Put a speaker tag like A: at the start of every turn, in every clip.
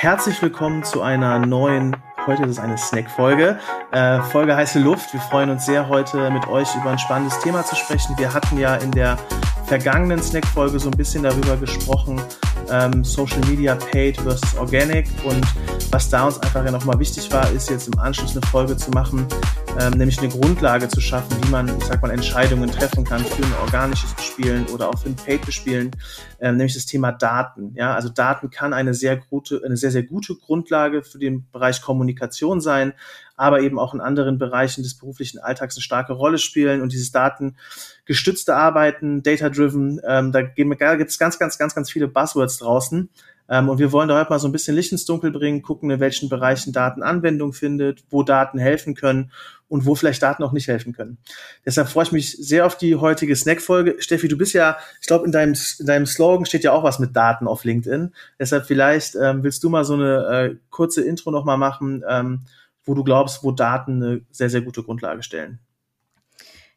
A: Herzlich willkommen zu einer neuen, heute ist es eine Snack-Folge. Äh, Folge heiße Luft. Wir freuen uns sehr, heute mit euch über ein spannendes Thema zu sprechen. Wir hatten ja in der vergangenen Snack-Folge so ein bisschen darüber gesprochen, ähm, Social Media Paid versus Organic und was da uns einfach ja nochmal wichtig war, ist jetzt im Anschluss eine Folge zu machen, ähm, nämlich eine Grundlage zu schaffen, wie man, ich sag mal, Entscheidungen treffen kann für ein organisches Bespielen oder auch für ein Paid-Bespielen, ähm, nämlich das Thema Daten. Ja, also Daten kann eine sehr gute, eine sehr, sehr gute Grundlage für den Bereich Kommunikation sein, aber eben auch in anderen Bereichen des beruflichen Alltags eine starke Rolle spielen und dieses datengestützte Arbeiten, data-driven, ähm, da gibt es ganz, ganz, ganz, ganz viele Buzzwords draußen. Ähm, und wir wollen da heute mal so ein bisschen Licht ins Dunkel bringen, gucken, in welchen Bereichen Daten Anwendung findet, wo Daten helfen können und wo vielleicht Daten auch nicht helfen können. Deshalb freue ich mich sehr auf die heutige Snack-Folge. Steffi, du bist ja, ich glaube, in deinem, in deinem Slogan steht ja auch was mit Daten auf LinkedIn. Deshalb vielleicht ähm, willst du mal so eine äh, kurze Intro nochmal machen, ähm, wo du glaubst, wo Daten eine sehr, sehr gute Grundlage stellen.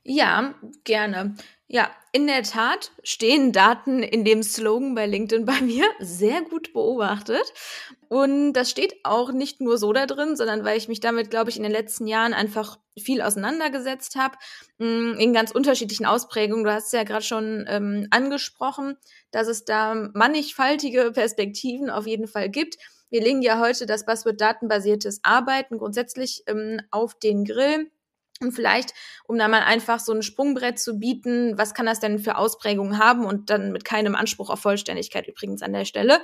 B: Ja, gerne. Ja, in der Tat stehen Daten in dem Slogan bei LinkedIn bei mir sehr gut beobachtet. Und das steht auch nicht nur so da drin, sondern weil ich mich damit, glaube ich, in den letzten Jahren einfach viel auseinandergesetzt habe, mm, in ganz unterschiedlichen Ausprägungen. Du hast es ja gerade schon ähm, angesprochen, dass es da mannigfaltige Perspektiven auf jeden Fall gibt. Wir legen ja heute das Buzzword datenbasiertes Arbeiten grundsätzlich ähm, auf den Grill und vielleicht, um da mal einfach so ein Sprungbrett zu bieten, was kann das denn für Ausprägungen haben und dann mit keinem Anspruch auf Vollständigkeit übrigens an der Stelle.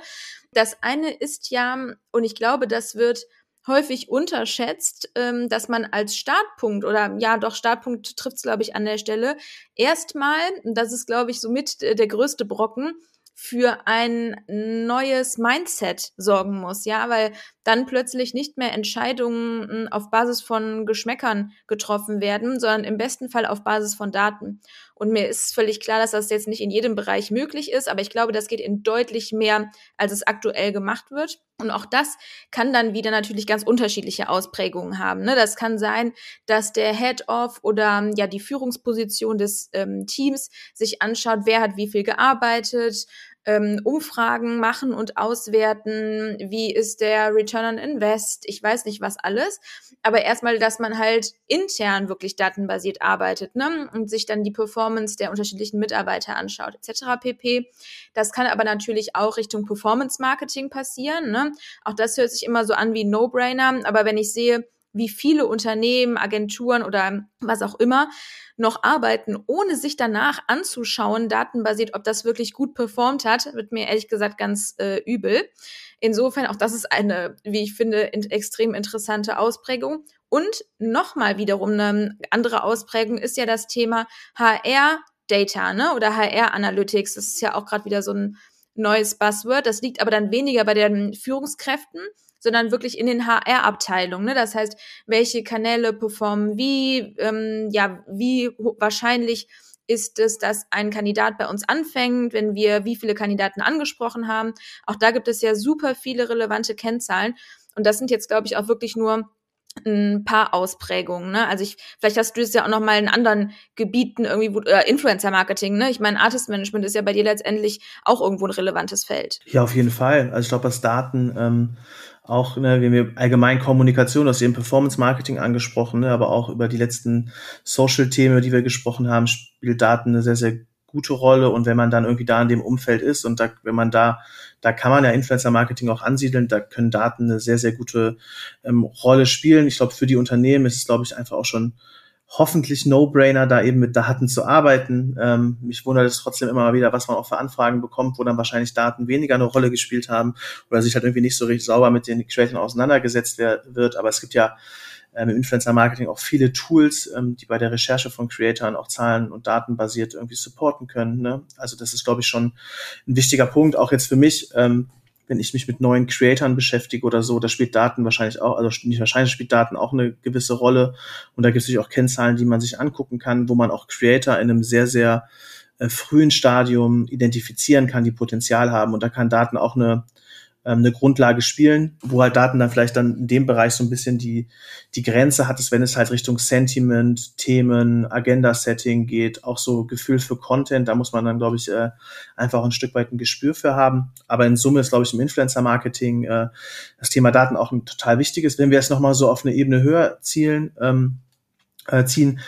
B: Das eine ist ja, und ich glaube, das wird häufig unterschätzt, ähm, dass man als Startpunkt oder ja doch Startpunkt trifft es, glaube ich, an der Stelle, erstmal, das ist, glaube ich, somit der größte Brocken, für ein neues Mindset sorgen muss, ja, weil dann plötzlich nicht mehr Entscheidungen hm, auf Basis von Geschmäckern getroffen werden, sondern im besten Fall auf Basis von Daten. Und mir ist völlig klar, dass das jetzt nicht in jedem Bereich möglich ist, aber ich glaube, das geht in deutlich mehr, als es aktuell gemacht wird. Und auch das kann dann wieder natürlich ganz unterschiedliche Ausprägungen haben. Ne? Das kann sein, dass der Head-Off oder ja die Führungsposition des ähm, Teams sich anschaut, wer hat wie viel gearbeitet, ähm, Umfragen machen und auswerten, wie ist der Return on Invest, ich weiß nicht was alles, aber erstmal, dass man halt intern wirklich datenbasiert arbeitet ne? und sich dann die Performance der unterschiedlichen Mitarbeiter anschaut, etc. pp. Das kann aber natürlich auch Richtung Performance Marketing passieren. Ne? Auch das hört sich immer so an wie No-Brainer, aber wenn ich sehe, wie viele Unternehmen, Agenturen oder was auch immer noch arbeiten, ohne sich danach anzuschauen, datenbasiert, ob das wirklich gut performt hat, wird mir ehrlich gesagt ganz äh, übel. Insofern auch das ist eine, wie ich finde, in, extrem interessante Ausprägung. Und nochmal wiederum eine andere Ausprägung ist ja das Thema HR Data, ne? Oder HR Analytics. Das ist ja auch gerade wieder so ein neues Buzzword. Das liegt aber dann weniger bei den Führungskräften, sondern wirklich in den HR-Abteilungen. Ne? Das heißt, welche Kanäle performen wie, ähm, ja, wie wahrscheinlich ist es, dass ein Kandidat bei uns anfängt, wenn wir wie viele Kandidaten angesprochen haben. Auch da gibt es ja super viele relevante Kennzahlen. Und das sind jetzt, glaube ich, auch wirklich nur ein paar Ausprägungen. Ne? Also ich, vielleicht hast du es ja auch noch mal in anderen Gebieten irgendwie, wo, äh, Influencer-Marketing. Ne? Ich meine, Artist-Management ist ja bei dir letztendlich auch irgendwo ein relevantes Feld.
A: Ja, auf jeden Fall. Also ich glaube, was Daten ähm, auch, ne, wir haben allgemein Kommunikation aus dem Performance Marketing angesprochen, ne, aber auch über die letzten Social-Themen, die wir gesprochen haben, spielt Daten eine sehr, sehr gute Rolle. Und wenn man dann irgendwie da in dem Umfeld ist und da, wenn man da, da kann man ja Influencer-Marketing auch ansiedeln, da können Daten eine sehr, sehr gute ähm, Rolle spielen. Ich glaube, für die Unternehmen ist es, glaube ich, einfach auch schon hoffentlich No-Brainer, da eben mit Daten zu arbeiten. Ähm, mich wundert es trotzdem immer mal wieder, was man auch für Anfragen bekommt, wo dann wahrscheinlich Daten weniger eine Rolle gespielt haben oder sich halt irgendwie nicht so richtig sauber mit den Creatoren auseinandergesetzt wird. Aber es gibt ja ähm, im Influencer-Marketing auch viele Tools, ähm, die bei der Recherche von Creatoren auch Zahlen- und Datenbasiert irgendwie supporten können. Ne? Also das ist, glaube ich, schon ein wichtiger Punkt, auch jetzt für mich. Ähm, wenn ich mich mit neuen Creatoren beschäftige oder so, da spielt Daten wahrscheinlich auch, also nicht wahrscheinlich spielt Daten auch eine gewisse Rolle. Und da gibt es natürlich auch Kennzahlen, die man sich angucken kann, wo man auch Creator in einem sehr, sehr äh, frühen Stadium identifizieren kann, die Potenzial haben. Und da kann Daten auch eine ähm, eine Grundlage spielen, wo halt Daten dann vielleicht dann in dem Bereich so ein bisschen die, die Grenze hat, ist, wenn es halt Richtung Sentiment, Themen, Agenda-Setting geht, auch so Gefühl für Content, da muss man dann, glaube ich, äh, einfach ein Stück weit ein Gespür für haben. Aber in Summe ist, glaube ich, im Influencer-Marketing äh, das Thema Daten auch ein total wichtiges. Wenn wir es nochmal so auf eine Ebene höher zielen, ähm, äh, ziehen,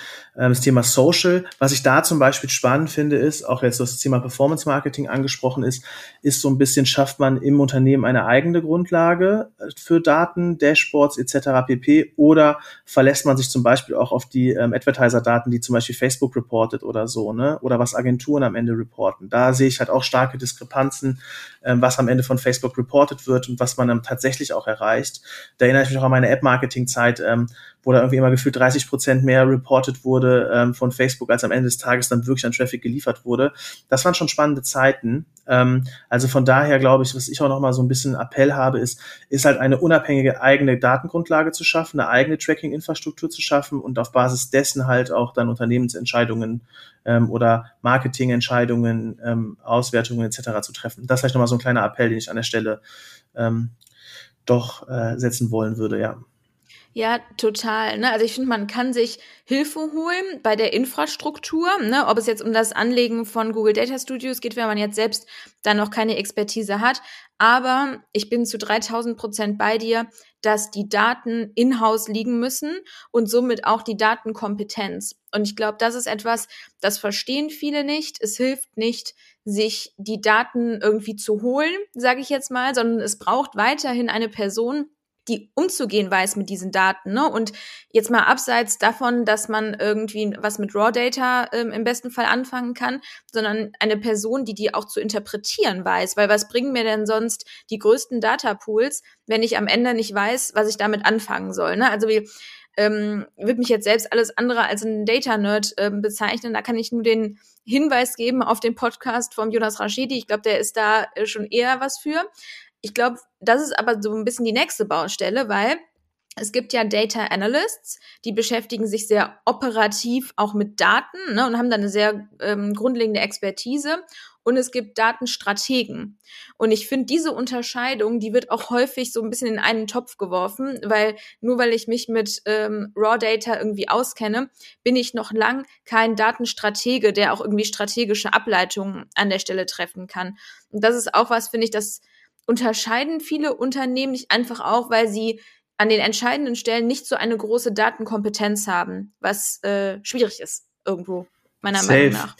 A: das Thema Social. Was ich da zum Beispiel spannend finde, ist, auch jetzt das Thema Performance Marketing angesprochen ist, ist so ein bisschen, schafft man im Unternehmen eine eigene Grundlage äh, für Daten, Dashboards etc. pp. Oder verlässt man sich zum Beispiel auch auf die ähm, Advertiser-Daten, die zum Beispiel Facebook reportet oder so, ne? Oder was Agenturen am Ende reporten. Da sehe ich halt auch starke Diskrepanzen, ähm, was am Ende von Facebook reportet wird und was man dann tatsächlich auch erreicht. Da erinnere ich mich noch an meine App-Marketing-Zeit, ähm, wo da irgendwie immer gefühlt 30 Prozent mehr reported wurde ähm, von Facebook, als am Ende des Tages dann wirklich an Traffic geliefert wurde. Das waren schon spannende Zeiten. Ähm, also von daher glaube ich, was ich auch noch mal so ein bisschen Appell habe, ist, ist halt eine unabhängige eigene Datengrundlage zu schaffen, eine eigene Tracking-Infrastruktur zu schaffen und auf Basis dessen halt auch dann Unternehmensentscheidungen ähm, oder Marketingentscheidungen, ähm, Auswertungen etc. zu treffen. Das ist vielleicht noch mal so ein kleiner Appell, den ich an der Stelle ähm, doch äh, setzen wollen würde, ja.
B: Ja, total. Ne? Also ich finde, man kann sich Hilfe holen bei der Infrastruktur, ne? ob es jetzt um das Anlegen von Google Data Studios geht, wenn man jetzt selbst dann noch keine Expertise hat. Aber ich bin zu 3000 Prozent bei dir, dass die Daten in-house liegen müssen und somit auch die Datenkompetenz. Und ich glaube, das ist etwas, das verstehen viele nicht. Es hilft nicht, sich die Daten irgendwie zu holen, sage ich jetzt mal, sondern es braucht weiterhin eine Person, die umzugehen weiß mit diesen Daten. Ne? Und jetzt mal abseits davon, dass man irgendwie was mit Raw Data ähm, im besten Fall anfangen kann, sondern eine Person, die die auch zu interpretieren weiß. Weil was bringen mir denn sonst die größten Data Pools, wenn ich am Ende nicht weiß, was ich damit anfangen soll? Ne? Also wie ähm, würde mich jetzt selbst alles andere als ein Data Nerd ähm, bezeichnen. Da kann ich nur den Hinweis geben auf den Podcast vom Jonas Rashidi. Ich glaube, der ist da äh, schon eher was für. Ich glaube, das ist aber so ein bisschen die nächste Baustelle, weil es gibt ja Data Analysts, die beschäftigen sich sehr operativ auch mit Daten ne, und haben da eine sehr ähm, grundlegende Expertise. Und es gibt Datenstrategen. Und ich finde, diese Unterscheidung, die wird auch häufig so ein bisschen in einen Topf geworfen, weil nur weil ich mich mit ähm, Raw Data irgendwie auskenne, bin ich noch lang kein Datenstratege, der auch irgendwie strategische Ableitungen an der Stelle treffen kann. Und das ist auch was, finde ich, das unterscheiden viele Unternehmen nicht einfach auch, weil sie an den entscheidenden Stellen nicht so eine große Datenkompetenz haben, was äh, schwierig ist irgendwo meiner Safe. Meinung nach.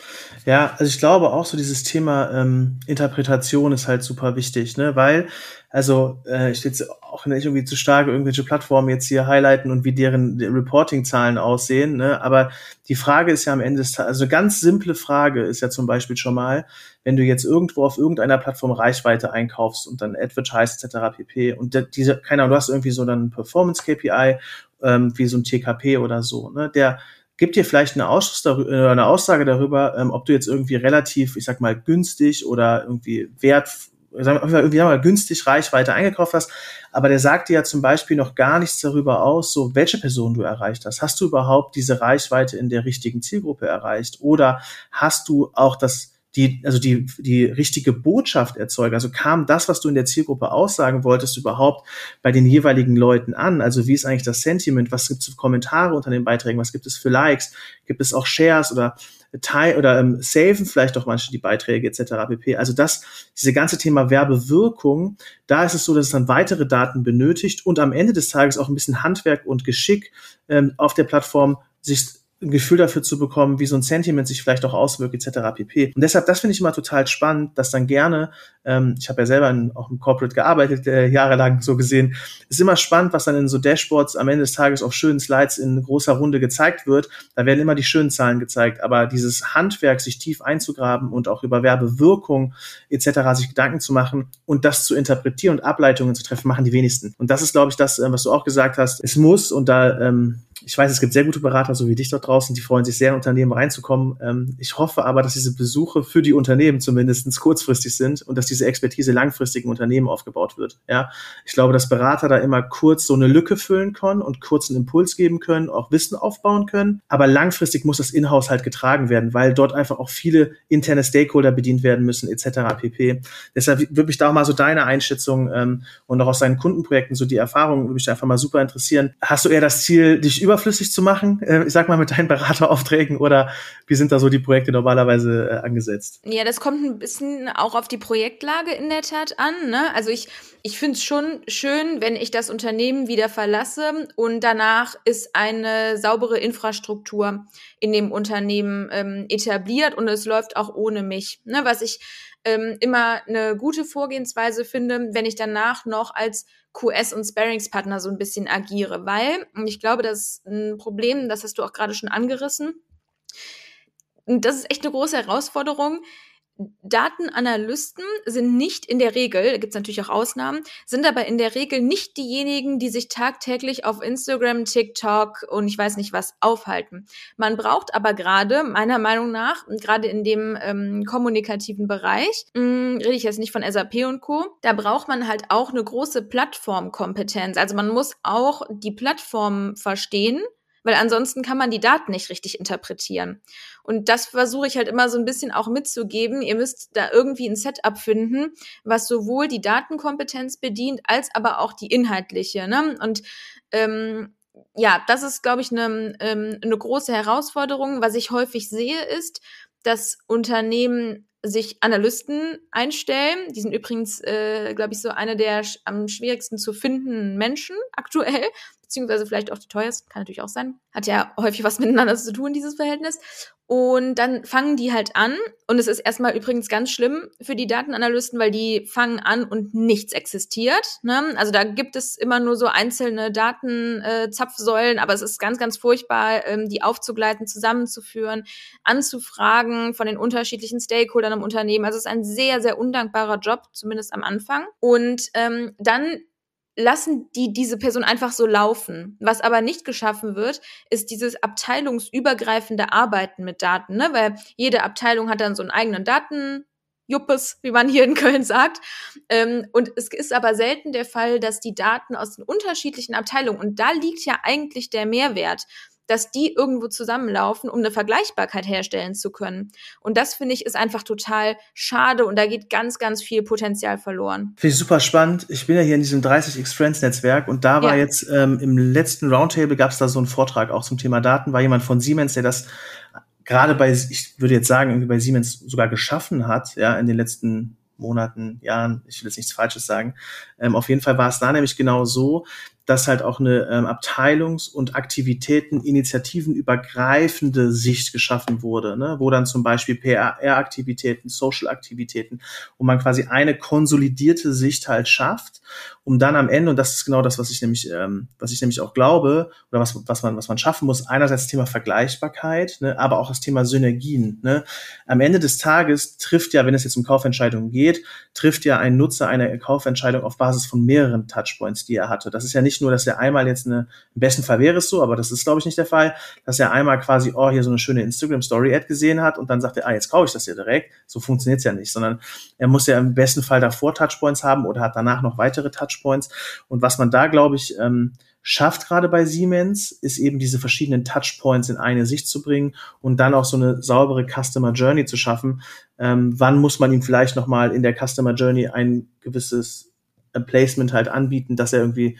A: Ja, also ich glaube auch so dieses Thema ähm, Interpretation ist halt super wichtig, ne, weil also äh, ich jetzt auch nicht irgendwie zu stark irgendwelche Plattformen jetzt hier highlighten und wie deren Reporting-Zahlen aussehen, ne, aber die Frage ist ja am Ende des Tages, also eine ganz simple Frage ist ja zum Beispiel schon mal, wenn du jetzt irgendwo auf irgendeiner Plattform Reichweite einkaufst und dann Advertise etc. pp. und diese, keine Ahnung, du hast irgendwie so dann Performance-KPI ähm, wie so ein TKP oder so, ne, der gibt dir vielleicht eine, darüber, äh, eine Aussage darüber, ähm, ob du jetzt irgendwie relativ, ich sag mal, günstig oder irgendwie wert, sagen wir, irgendwie mal günstig Reichweite eingekauft hast, aber der sagt dir ja zum Beispiel noch gar nichts darüber aus, so welche Person du erreicht hast. Hast du überhaupt diese Reichweite in der richtigen Zielgruppe erreicht? Oder hast du auch das die, also die, die richtige Botschaft erzeugen. Also kam das, was du in der Zielgruppe aussagen wolltest, überhaupt bei den jeweiligen Leuten an? Also wie ist eigentlich das Sentiment? Was gibt es für Kommentare unter den Beiträgen? Was gibt es für Likes? Gibt es auch Shares oder Teil oder ähm, saven vielleicht auch manche die Beiträge etc. pp. Also das, diese ganze Thema Werbewirkung, da ist es so, dass es dann weitere Daten benötigt und am Ende des Tages auch ein bisschen Handwerk und Geschick ähm, auf der Plattform sich ein Gefühl dafür zu bekommen, wie so ein Sentiment sich vielleicht auch auswirkt, etc. pp. Und deshalb, das finde ich immer total spannend, dass dann gerne, ähm, ich habe ja selber in, auch im Corporate gearbeitet, äh, jahrelang so gesehen, ist immer spannend, was dann in so Dashboards am Ende des Tages auf schönen Slides in großer Runde gezeigt wird. Da werden immer die schönen Zahlen gezeigt, aber dieses Handwerk, sich tief einzugraben und auch über Werbewirkung etc. sich Gedanken zu machen und das zu interpretieren und Ableitungen zu treffen, machen die wenigsten. Und das ist, glaube ich, das, äh, was du auch gesagt hast. Es muss, und da ähm, ich weiß, es gibt sehr gute Berater, so wie dich dort draußen, die freuen sich sehr, in Unternehmen reinzukommen. Ähm, ich hoffe aber, dass diese Besuche für die Unternehmen zumindest kurzfristig sind und dass diese Expertise langfristig im Unternehmen aufgebaut wird. Ja, ich glaube, dass Berater da immer kurz so eine Lücke füllen können und kurz einen Impuls geben können, auch Wissen aufbauen können. Aber langfristig muss das Inhouse halt getragen werden, weil dort einfach auch viele interne Stakeholder bedient werden müssen, etc. pp. Deshalb würde mich da auch mal so deine Einschätzung ähm, und auch aus deinen Kundenprojekten so die Erfahrung würde mich einfach mal super interessieren. Hast du eher das Ziel, dich überflüssig zu machen, äh, ich sag mal mit deinen Berateraufträgen oder wie sind da so die Projekte normalerweise äh, angesetzt?
B: Ja, das kommt ein bisschen auch auf die Projektlage in der Tat an. Ne? Also ich, ich finde es schon schön, wenn ich das Unternehmen wieder verlasse und danach ist eine saubere Infrastruktur in dem Unternehmen ähm, etabliert und es läuft auch ohne mich. Ne? Was ich ähm, immer eine gute Vorgehensweise finde, wenn ich danach noch als QS und Sparingspartner so ein bisschen agiere, weil ich glaube, das ist ein Problem, das hast du auch gerade schon angerissen. Das ist echt eine große Herausforderung, Datenanalysten sind nicht in der Regel, da gibt es natürlich auch Ausnahmen, sind aber in der Regel nicht diejenigen, die sich tagtäglich auf Instagram, TikTok und ich weiß nicht was aufhalten. Man braucht aber gerade, meiner Meinung nach, gerade in dem ähm, kommunikativen Bereich, mh, hm, rede ich jetzt nicht von SAP und Co., da braucht man halt auch eine große Plattformkompetenz. Also man muss auch die Plattform verstehen weil ansonsten kann man die Daten nicht richtig interpretieren. Und das versuche ich halt immer so ein bisschen auch mitzugeben. Ihr müsst da irgendwie ein Setup finden, was sowohl die Datenkompetenz bedient, als aber auch die inhaltliche. Ne? Und ähm, ja, das ist, glaube ich, eine, ähm, eine große Herausforderung. Was ich häufig sehe, ist, dass Unternehmen sich Analysten einstellen. Die sind übrigens, äh, glaube ich, so eine der am schwierigsten zu finden Menschen aktuell, beziehungsweise vielleicht auch die teuersten, kann natürlich auch sein. Hat ja häufig was miteinander zu tun, dieses Verhältnis. Und dann fangen die halt an, und es ist erstmal übrigens ganz schlimm für die Datenanalysten, weil die fangen an und nichts existiert. Ne? Also da gibt es immer nur so einzelne Datenzapfsäulen, äh, aber es ist ganz, ganz furchtbar, ähm, die aufzugleiten, zusammenzuführen, anzufragen von den unterschiedlichen Stakeholdern im Unternehmen. Also es ist ein sehr, sehr undankbarer Job, zumindest am Anfang. Und ähm, dann lassen die diese Person einfach so laufen. Was aber nicht geschaffen wird, ist dieses abteilungsübergreifende Arbeiten mit Daten, ne? weil jede Abteilung hat dann so einen eigenen Daten. Juppes, wie man hier in Köln sagt. Ähm, und es ist aber selten der Fall, dass die Daten aus den unterschiedlichen Abteilungen, und da liegt ja eigentlich der Mehrwert, dass die irgendwo zusammenlaufen, um eine Vergleichbarkeit herstellen zu können. Und das finde ich ist einfach total schade und da geht ganz, ganz viel Potenzial verloren.
A: Finde ich super spannend. Ich bin ja hier in diesem 30x Friends Netzwerk und da war ja. jetzt ähm, im letzten Roundtable gab es da so einen Vortrag auch zum Thema Daten, war jemand von Siemens, der das gerade bei, ich würde jetzt sagen, irgendwie bei Siemens sogar geschaffen hat, ja, in den letzten Monaten, Jahren, ich will jetzt nichts Falsches sagen. Ähm, auf jeden Fall war es da nämlich genau so, dass halt auch eine ähm, Abteilungs- und Aktivitäten, Initiativen übergreifende Sicht geschaffen wurde, ne? wo dann zum Beispiel PR-Aktivitäten, Social-Aktivitäten, wo man quasi eine konsolidierte Sicht halt schafft, um dann am Ende, und das ist genau das, was ich nämlich, ähm, was ich nämlich auch glaube, oder was, was man, was man schaffen muss, einerseits das Thema Vergleichbarkeit, ne? aber auch das Thema Synergien. Ne? Am Ende des Tages trifft ja, wenn es jetzt um Kaufentscheidungen geht, trifft ja ein Nutzer eine Kaufentscheidung auf Basis von mehreren Touchpoints, die er hatte. Das ist ja nicht nur, dass er einmal jetzt eine, im besten Fall wäre es so, aber das ist, glaube ich, nicht der Fall, dass er einmal quasi, oh, hier so eine schöne Instagram-Story-Ad gesehen hat und dann sagt er, ah, jetzt kaufe ich das ja direkt. So funktioniert's ja nicht, sondern er muss ja im besten Fall davor Touchpoints haben oder hat danach noch weitere Touchpoints. Und was man da, glaube ich, ähm, schafft gerade bei Siemens, ist eben diese verschiedenen Touchpoints in eine Sicht zu bringen und dann auch so eine saubere Customer Journey zu schaffen. Ähm, wann muss man ihm vielleicht nochmal in der Customer Journey ein gewisses Placement halt anbieten, dass er irgendwie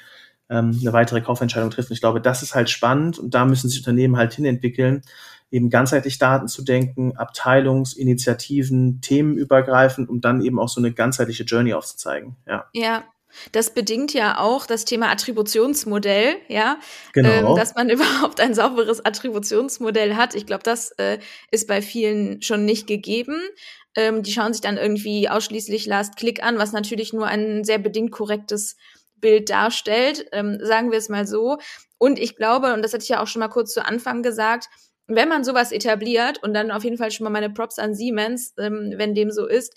A: ähm, eine weitere Kaufentscheidung trifft. Und ich glaube, das ist halt spannend und da müssen sich Unternehmen halt hinentwickeln, eben ganzheitlich Daten zu denken, Abteilungsinitiativen, themenübergreifend, um dann eben auch so eine ganzheitliche Journey aufzuzeigen. Ja.
B: Ja, das bedingt ja auch das Thema Attributionsmodell, ja, genau. ähm, dass man überhaupt ein sauberes Attributionsmodell hat. Ich glaube, das äh, ist bei vielen schon nicht gegeben. Ähm, die schauen sich dann irgendwie ausschließlich Last Click an, was natürlich nur ein sehr bedingt korrektes Bild darstellt, ähm, sagen wir es mal so. Und ich glaube, und das hatte ich ja auch schon mal kurz zu Anfang gesagt, wenn man sowas etabliert und dann auf jeden Fall schon mal meine Props an Siemens, ähm, wenn dem so ist,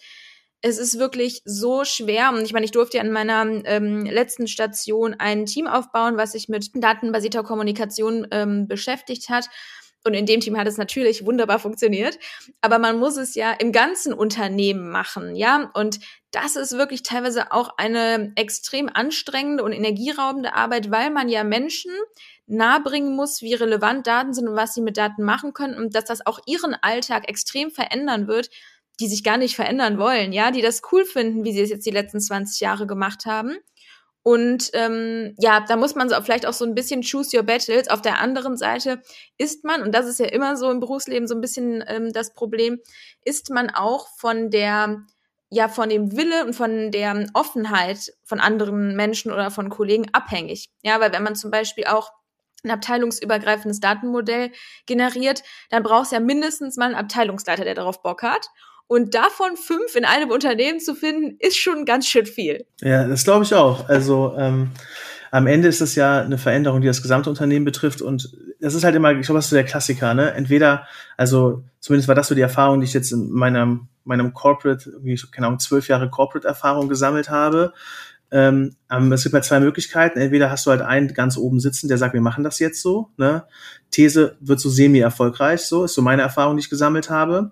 B: es ist wirklich so schwer. Und ich meine, ich durfte ja an meiner ähm, letzten Station ein Team aufbauen, was sich mit datenbasierter Kommunikation ähm, beschäftigt hat. Und in dem Team hat es natürlich wunderbar funktioniert. Aber man muss es ja im ganzen Unternehmen machen, ja. Und das ist wirklich teilweise auch eine extrem anstrengende und energieraubende Arbeit, weil man ja Menschen nahebringen muss, wie relevant Daten sind und was sie mit Daten machen können und dass das auch ihren Alltag extrem verändern wird, die sich gar nicht verändern wollen, ja, die das cool finden, wie sie es jetzt die letzten 20 Jahre gemacht haben. Und ähm, ja, da muss man so vielleicht auch so ein bisschen choose your battles. Auf der anderen Seite ist man, und das ist ja immer so im Berufsleben so ein bisschen ähm, das Problem, ist man auch von der, ja, von dem Wille und von der Offenheit von anderen Menschen oder von Kollegen abhängig. Ja, weil wenn man zum Beispiel auch ein abteilungsübergreifendes Datenmodell generiert, dann braucht es ja mindestens mal einen Abteilungsleiter, der darauf Bock hat. Und davon fünf in einem Unternehmen zu finden, ist schon ganz schön viel.
A: Ja, das glaube ich auch. Also ähm, am Ende ist es ja eine Veränderung, die das gesamte Unternehmen betrifft. Und das ist halt immer, ich glaube, das ist so der Klassiker, ne? Entweder, also zumindest war das so die Erfahrung, die ich jetzt in meinem, meinem Corporate, irgendwie, keine Ahnung, zwölf Jahre Corporate-Erfahrung gesammelt habe. Ähm, es gibt halt zwei Möglichkeiten. Entweder hast du halt einen ganz oben sitzen, der sagt, wir machen das jetzt so. Ne? These wird so semi-erfolgreich, so ist so meine Erfahrung, die ich gesammelt habe.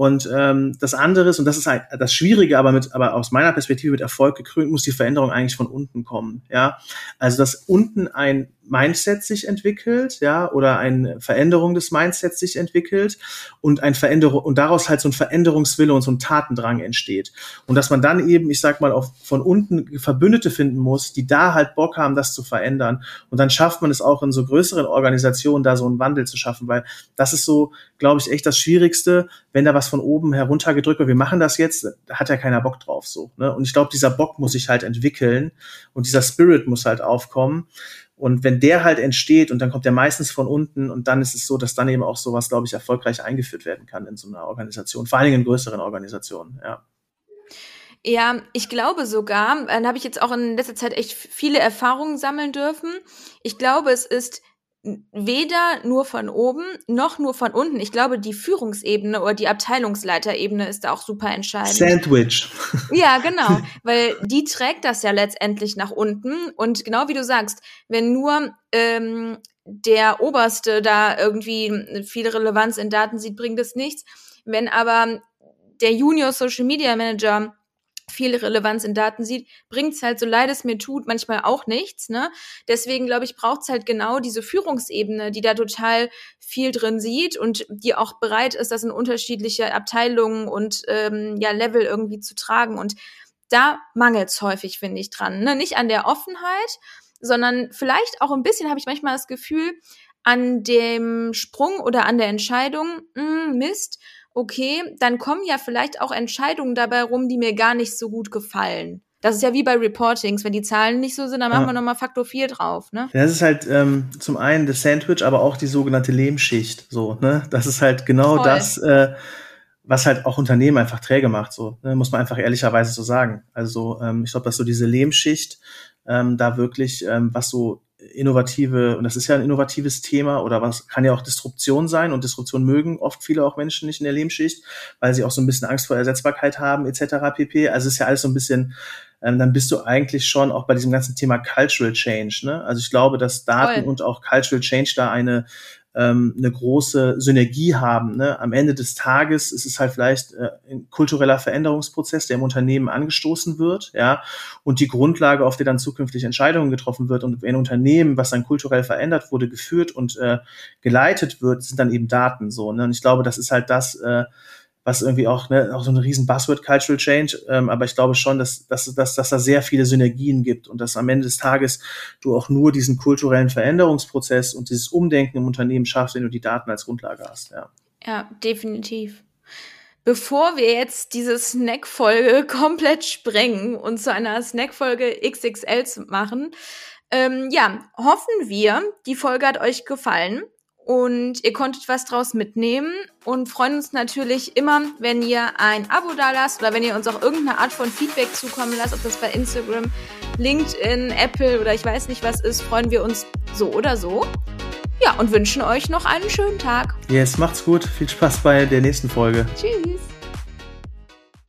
A: Und ähm, das andere ist, und das ist halt das Schwierige, aber mit, aber aus meiner Perspektive mit Erfolg gekrönt, muss die Veränderung eigentlich von unten kommen. Ja, also dass unten ein Mindset sich entwickelt, ja, oder eine Veränderung des Mindsets sich entwickelt und ein Veränderung und daraus halt so ein Veränderungswille und so ein Tatendrang entsteht. Und dass man dann eben, ich sag mal, auch von unten Verbündete finden muss, die da halt Bock haben, das zu verändern. Und dann schafft man es auch in so größeren Organisationen, da so einen Wandel zu schaffen, weil das ist so, glaube ich, echt das Schwierigste, wenn da was von oben heruntergedrückt wird. Wir machen das jetzt, da hat ja keiner Bock drauf, so. Ne? Und ich glaube, dieser Bock muss sich halt entwickeln und dieser Spirit muss halt aufkommen. Und wenn der halt entsteht und dann kommt der meistens von unten und dann ist es so, dass dann eben auch sowas, glaube ich, erfolgreich eingeführt werden kann in so einer Organisation, vor allen Dingen in größeren Organisationen, ja.
B: Ja, ich glaube sogar, dann habe ich jetzt auch in letzter Zeit echt viele Erfahrungen sammeln dürfen. Ich glaube, es ist weder nur von oben noch nur von unten. Ich glaube, die Führungsebene oder die Abteilungsleiterebene ist da auch super entscheidend.
A: Sandwich.
B: Ja, genau, weil die trägt das ja letztendlich nach unten. Und genau wie du sagst, wenn nur ähm, der Oberste da irgendwie viel Relevanz in Daten sieht, bringt es nichts. Wenn aber der Junior Social Media Manager viel Relevanz in Daten sieht, bringt es halt, so leid es mir tut, manchmal auch nichts. Ne? Deswegen, glaube ich, braucht es halt genau diese Führungsebene, die da total viel drin sieht und die auch bereit ist, das in unterschiedliche Abteilungen und ähm, ja, Level irgendwie zu tragen. Und da mangelt es häufig, finde ich, dran. Ne? Nicht an der Offenheit, sondern vielleicht auch ein bisschen, habe ich manchmal das Gefühl, an dem Sprung oder an der Entscheidung, mh, hm, Mist, okay, dann kommen ja vielleicht auch Entscheidungen dabei rum, die mir gar nicht so gut gefallen. Das ist ja wie bei Reportings, wenn die Zahlen nicht so sind, dann machen ja. wir nochmal Faktor 4 drauf, ne?
A: Das ist halt ähm, zum einen das Sandwich, aber auch die sogenannte Lehmschicht, so, ne? Das ist halt genau Voll. das, äh, was halt auch Unternehmen einfach träge macht, so, ne? muss man einfach ehrlicherweise so sagen. Also ähm, ich glaube, dass so diese Lehmschicht ähm, da wirklich, ähm, was so innovative, und das ist ja ein innovatives Thema, oder was kann ja auch Disruption sein, und Disruption mögen oft viele auch Menschen nicht in der Lebensschicht, weil sie auch so ein bisschen Angst vor Ersetzbarkeit haben, etc. pp. Also es ist ja alles so ein bisschen, ähm, dann bist du eigentlich schon auch bei diesem ganzen Thema Cultural Change. Ne? Also ich glaube, dass Daten Voll. und auch Cultural Change da eine ähm, eine große Synergie haben. Ne? Am Ende des Tages ist es halt vielleicht äh, ein kultureller Veränderungsprozess, der im Unternehmen angestoßen wird, ja, und die Grundlage, auf der dann zukünftig Entscheidungen getroffen wird und ein Unternehmen, was dann kulturell verändert wurde, geführt und äh, geleitet wird, sind dann eben Daten so. Ne? Und ich glaube, das ist halt das, äh, was irgendwie auch, ne, auch so ein riesen Buzzword Cultural Change, ähm, aber ich glaube schon, dass, dass, dass, dass da sehr viele Synergien gibt und dass am Ende des Tages du auch nur diesen kulturellen Veränderungsprozess und dieses Umdenken im Unternehmen schaffst, wenn du die Daten als Grundlage hast. Ja,
B: ja definitiv. Bevor wir jetzt diese Snack-Folge komplett sprengen und zu einer Snack-Folge XXL machen, ähm, ja, hoffen wir, die Folge hat euch gefallen und ihr konntet was draus mitnehmen und freuen uns natürlich immer, wenn ihr ein Abo da lasst oder wenn ihr uns auch irgendeine Art von Feedback zukommen lasst, ob das bei Instagram, LinkedIn, Apple oder ich weiß nicht was ist, freuen wir uns so oder so. Ja, und wünschen euch noch einen schönen Tag.
A: Yes, macht's gut. Viel Spaß bei der nächsten Folge.
B: Tschüss.